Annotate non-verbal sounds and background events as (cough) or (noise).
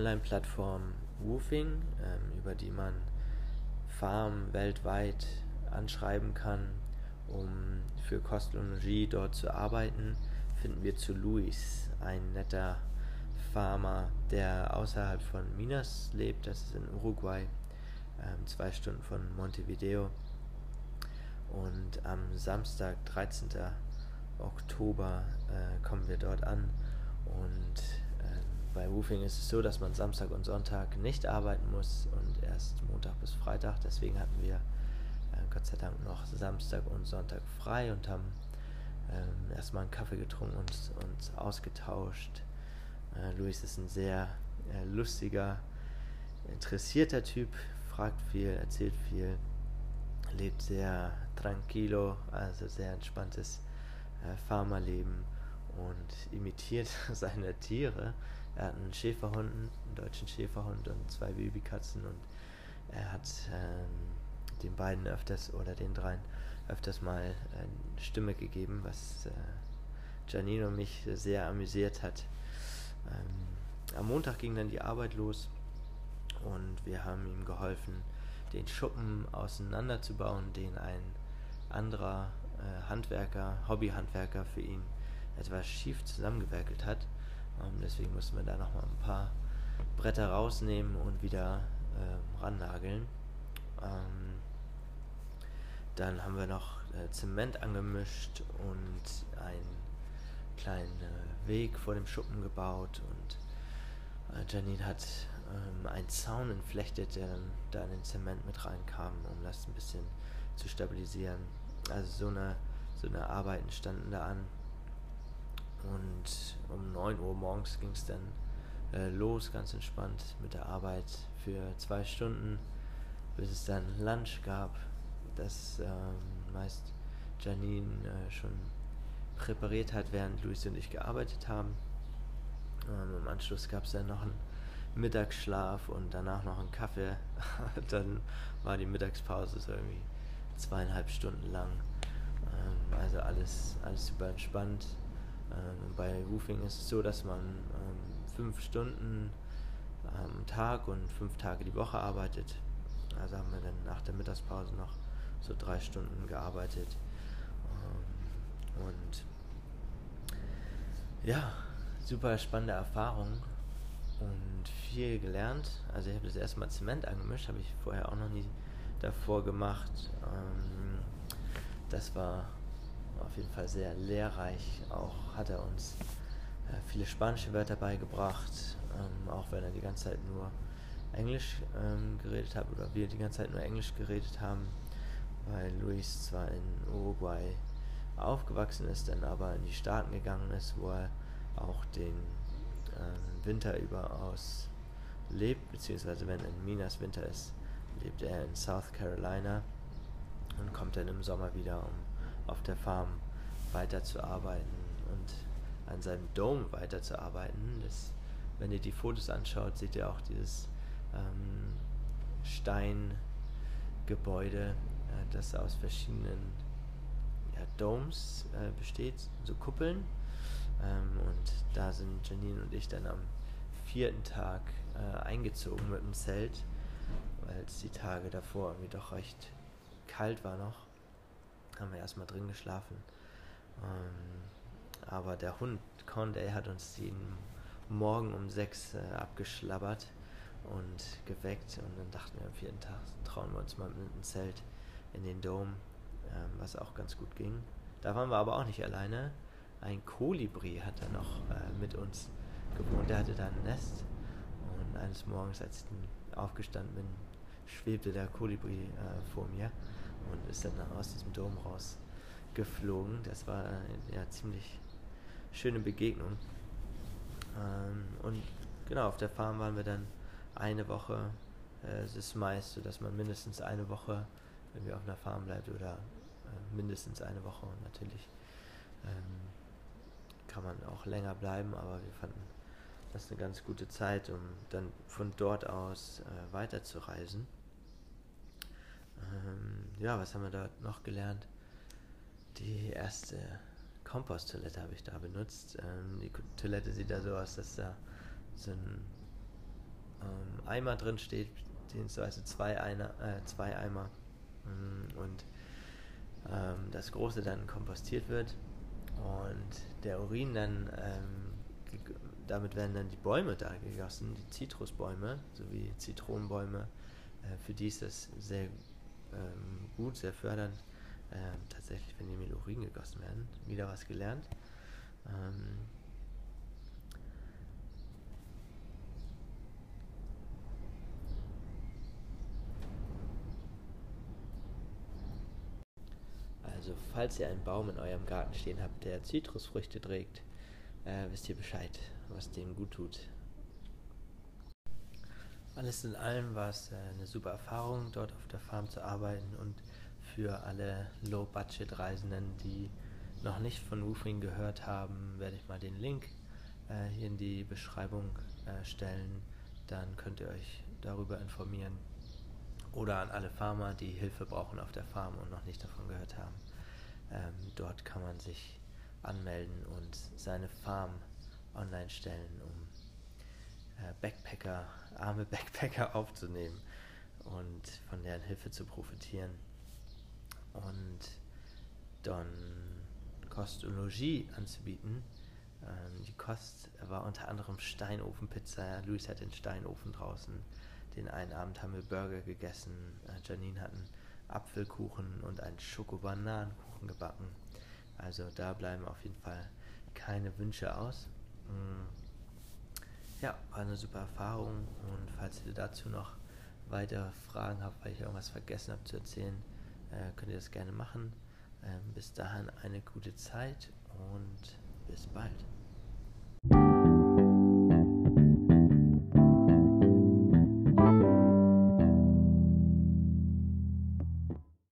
Online-Plattform Woofing, ähm, über die man Farmen weltweit anschreiben kann, um für Kost dort zu arbeiten, finden wir zu Luis, ein netter Farmer, der außerhalb von Minas lebt, das ist in Uruguay, ähm, zwei Stunden von Montevideo. Und am Samstag, 13. Oktober, äh, kommen wir dort an. Und Woofing ist es so, dass man Samstag und Sonntag nicht arbeiten muss und erst Montag bis Freitag. Deswegen hatten wir äh, Gott sei Dank noch Samstag und Sonntag frei und haben ähm, erstmal einen Kaffee getrunken und uns ausgetauscht. Äh, Luis ist ein sehr äh, lustiger, interessierter Typ, fragt viel, erzählt viel, lebt sehr tranquilo, also sehr entspanntes äh, Farmerleben und imitiert (laughs) seine Tiere. Er hat einen Schäferhund, einen deutschen Schäferhund und zwei Babykatzen und er hat ähm, den beiden öfters oder den dreien öfters mal eine Stimme gegeben, was äh, und mich sehr amüsiert hat. Ähm, am Montag ging dann die Arbeit los und wir haben ihm geholfen, den Schuppen auseinanderzubauen, den ein anderer äh, Handwerker, Hobbyhandwerker für ihn etwas schief zusammengewerkelt hat. Ähm, deswegen mussten wir da nochmal ein paar Bretter rausnehmen und wieder äh, rannageln. Ähm, dann haben wir noch äh, Zement angemischt und einen kleinen äh, Weg vor dem Schuppen gebaut und äh, Janine hat ähm, einen Zaun entflechtet, der dann da in den Zement mit reinkam, um das ein bisschen zu stabilisieren. Also so eine, so eine Arbeiten standen da an. Und um 9 Uhr morgens ging es dann äh, los, ganz entspannt mit der Arbeit für zwei Stunden, bis es dann Lunch gab, das ähm, meist Janine äh, schon präpariert hat, während Luis und ich gearbeitet haben. Ähm, Im Anschluss gab es dann noch einen Mittagsschlaf und danach noch einen Kaffee. (laughs) dann war die Mittagspause so irgendwie zweieinhalb Stunden lang. Ähm, also alles, alles super entspannt. Ähm, bei Woofing ist es so, dass man ähm, fünf Stunden am Tag und fünf Tage die Woche arbeitet. Also haben wir dann nach der Mittagspause noch so drei Stunden gearbeitet. Ähm, und ja, super spannende Erfahrung und viel gelernt. Also ich habe das erste Mal Zement angemischt, habe ich vorher auch noch nie davor gemacht. Ähm, das war auf jeden Fall sehr lehrreich. Auch hat er uns äh, viele spanische Wörter beigebracht, ähm, auch wenn er die ganze Zeit nur Englisch ähm, geredet hat oder wir die ganze Zeit nur Englisch geredet haben, weil Luis zwar in Uruguay aufgewachsen ist, dann aber in die Staaten gegangen ist, wo er auch den äh, Winter überaus lebt, beziehungsweise wenn in Minas Winter ist, lebt er in South Carolina und kommt dann im Sommer wieder, um auf der Farm weiterzuarbeiten und an seinem Dome weiterzuarbeiten. Das, wenn ihr die Fotos anschaut, seht ihr auch dieses ähm, Steingebäude, äh, das aus verschiedenen ja, Domes äh, besteht, so Kuppeln. Ähm, und da sind Janine und ich dann am vierten Tag äh, eingezogen mit dem Zelt, weil es die Tage davor irgendwie doch recht kalt war noch. Haben wir erstmal drin geschlafen. Ähm, aber der Hund Condé hat uns den Morgen um sechs äh, abgeschlabbert und geweckt und dann dachten wir am vierten Tag trauen wir uns mal mit dem Zelt in den Dom ähm, was auch ganz gut ging. Da waren wir aber auch nicht alleine. Ein Kolibri hat da noch äh, mit uns gewohnt. Der hatte da ein Nest. Und eines Morgens, als ich aufgestanden bin, schwebte der Kolibri äh, vor mir und ist dann aus diesem Dom rausgeflogen. Das war eine ja, ziemlich schöne Begegnung. Ähm, und genau, auf der Farm waren wir dann eine Woche. Äh, es ist meist so, dass man mindestens eine Woche, wir auf einer Farm bleibt oder äh, mindestens eine Woche und natürlich ähm, kann man auch länger bleiben, aber wir fanden das eine ganz gute Zeit, um dann von dort aus äh, weiterzureisen. Ja, was haben wir dort noch gelernt? Die erste Komposttoilette habe ich da benutzt. Ähm, die Toilette sieht da so aus, dass da so ein ähm, Eimer drin steht, beziehungsweise zwei, Einer, äh, zwei Eimer mm, und ähm, das große dann kompostiert wird und der Urin dann, ähm, damit werden dann die Bäume da gegossen, die Zitrusbäume sowie Zitronenbäume. Äh, für die ist das sehr ähm, gut, sehr fördernd, äh, tatsächlich, wenn die mit gegossen werden. Wieder was gelernt. Ähm, Also, falls ihr einen Baum in eurem Garten stehen habt, der Zitrusfrüchte trägt, äh, wisst ihr Bescheid, was dem gut tut. Alles in allem war es äh, eine super Erfahrung, dort auf der Farm zu arbeiten und für alle Low-Budget-Reisenden, die noch nicht von Woofing gehört haben, werde ich mal den Link äh, hier in die Beschreibung äh, stellen. Dann könnt ihr euch darüber informieren. Oder an alle Farmer, die Hilfe brauchen auf der Farm und noch nicht davon gehört haben. Ähm, dort kann man sich anmelden und seine Farm online stellen, um Backpacker, arme (laughs) Backpacker aufzunehmen und von deren Hilfe zu profitieren. Und dann Kost und Logis anzubieten. Ähm, die Kost war unter anderem Steinofenpizza. Luis hat den Steinofen draußen. Den einen Abend haben wir Burger gegessen. Äh, Janine hat einen Apfelkuchen und einen Schokobananenkuchen gebacken. Also da bleiben auf jeden Fall keine Wünsche aus. Mm. Ja, war eine super Erfahrung und falls ihr dazu noch weitere Fragen habt, weil ich irgendwas vergessen habe zu erzählen, äh, könnt ihr das gerne machen. Ähm, bis dahin eine gute Zeit und bis bald.